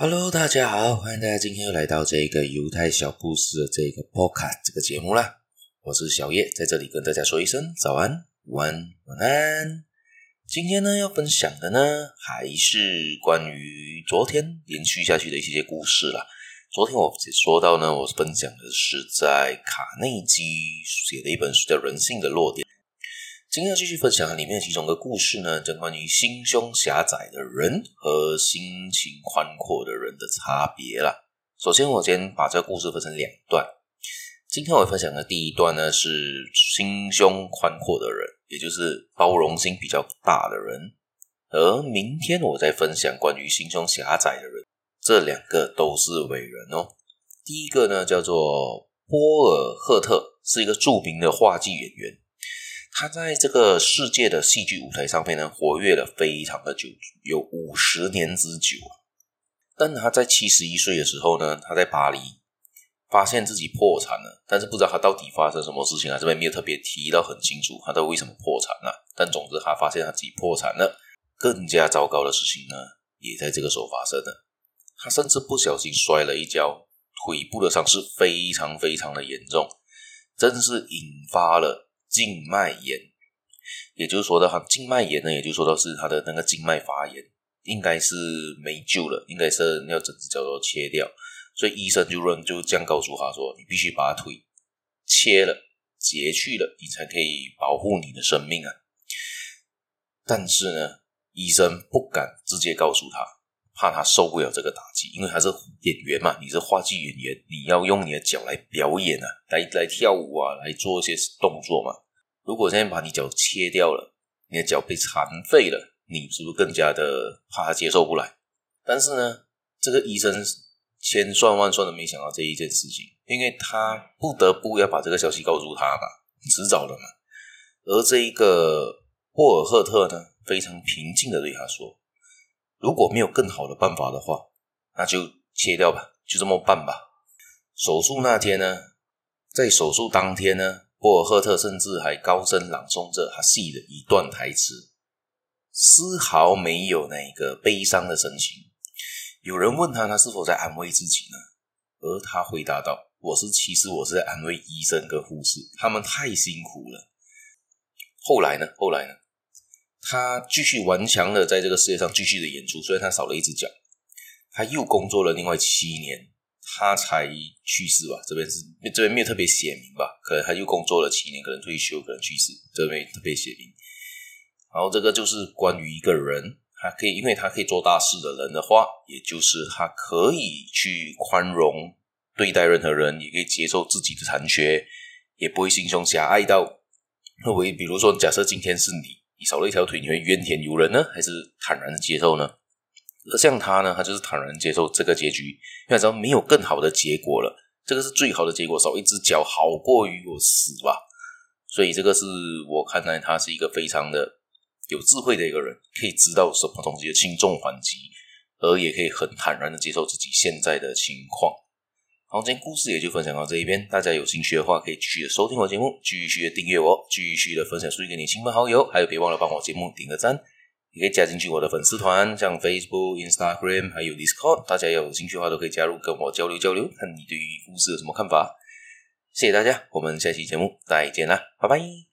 Hello，大家好，欢迎大家今天又来到这个犹太小故事的这个 Podcast 这个节目啦。我是小叶，在这里跟大家说一声早安、午安、晚安。今天呢，要分享的呢，还是关于昨天延续下去的一些故事啦。昨天我说到呢，我分享的是在卡内基写的一本书叫《人性的弱点》。今天要继续分享的里面其中一个故事呢，讲关于心胸狭窄的人和心情宽阔的人的差别啦。首先，我先把这个故事分成两段。今天我分享的第一段呢，是心胸宽阔的人，也就是包容心比较大的人；而明天我再分享关于心胸狭窄的人，这两个都是伟人哦。第一个呢，叫做波尔赫特，是一个著名的话剧演员。他在这个世界的戏剧舞台上面呢，活跃了非常的久，有五十年之久。但他在七十一岁的时候呢，他在巴黎发现自己破产了，但是不知道他到底发生什么事情啊，这边没有特别提到很清楚，他到底为什么破产了。但总之，他发现他自己破产了。更加糟糕的事情呢，也在这个时候发生了。他甚至不小心摔了一跤，腿部的伤势非常非常的严重，真是引发了。静脉炎，也就是说的，哈静脉炎呢，也就说的是他的那个静脉发炎，应该是没救了，应该是要整只脚都切掉，所以医生就认就这样告诉他说，你必须把腿切了、截去了，你才可以保护你的生命啊。但是呢，医生不敢直接告诉他，怕他受不了这个打击，因为他是演员嘛，你是话剧演员，你要用你的脚来表演啊，来来跳舞啊，来做一些动作嘛。如果现在把你脚切掉了，你的脚被残废了，你是不是更加的怕他接受不来？但是呢，这个医生千算万算的没想到这一件事情，因为他不得不要把这个消息告诉他嘛，迟早的嘛。而这一个霍尔赫特呢，非常平静的对他说：“如果没有更好的办法的话，那就切掉吧，就这么办吧。”手术那天呢，在手术当天呢。波尔赫特甚至还高声朗诵着他戏的一段台词，丝毫没有那个悲伤的神情。有人问他，他是否在安慰自己呢？而他回答道：“我是，其实我是在安慰医生跟护士，他们太辛苦了。”后来呢？后来呢？他继续顽强的在这个世界上继续的演出，虽然他少了一只脚，他又工作了另外七年。他才去世吧？这边是这边没有特别写明吧？可能他又工作了七年，可能退休，可能去世，这边特别写明。然后这个就是关于一个人，他可以，因为他可以做大事的人的话，也就是他可以去宽容对待任何人，也可以接受自己的残缺，也不会心胸狭隘到。那我比如说，假设今天是你，你少了一条腿，你会怨天尤人呢，还是坦然的接受呢？而像他呢，他就是坦然接受这个结局，因为他知道没有更好的结果了，这个是最好的结果，少一只脚好过于我死吧。所以这个是我看来他是一个非常的有智慧的一个人，可以知道什么东西的轻重缓急，而也可以很坦然的接受自己现在的情况。好，今天故事也就分享到这一边，大家有兴趣的话可以继续的收听我节目，继续的订阅我，继续的分享出去给你亲朋好友，还有别忘了帮我节目点个赞。也可以加进去我的粉丝团，像 Facebook、Instagram，还有 Discord，大家有兴趣的话都可以加入，跟我交流交流，看你对于故事有什么看法。谢谢大家，我们下期节目再见啦，拜拜。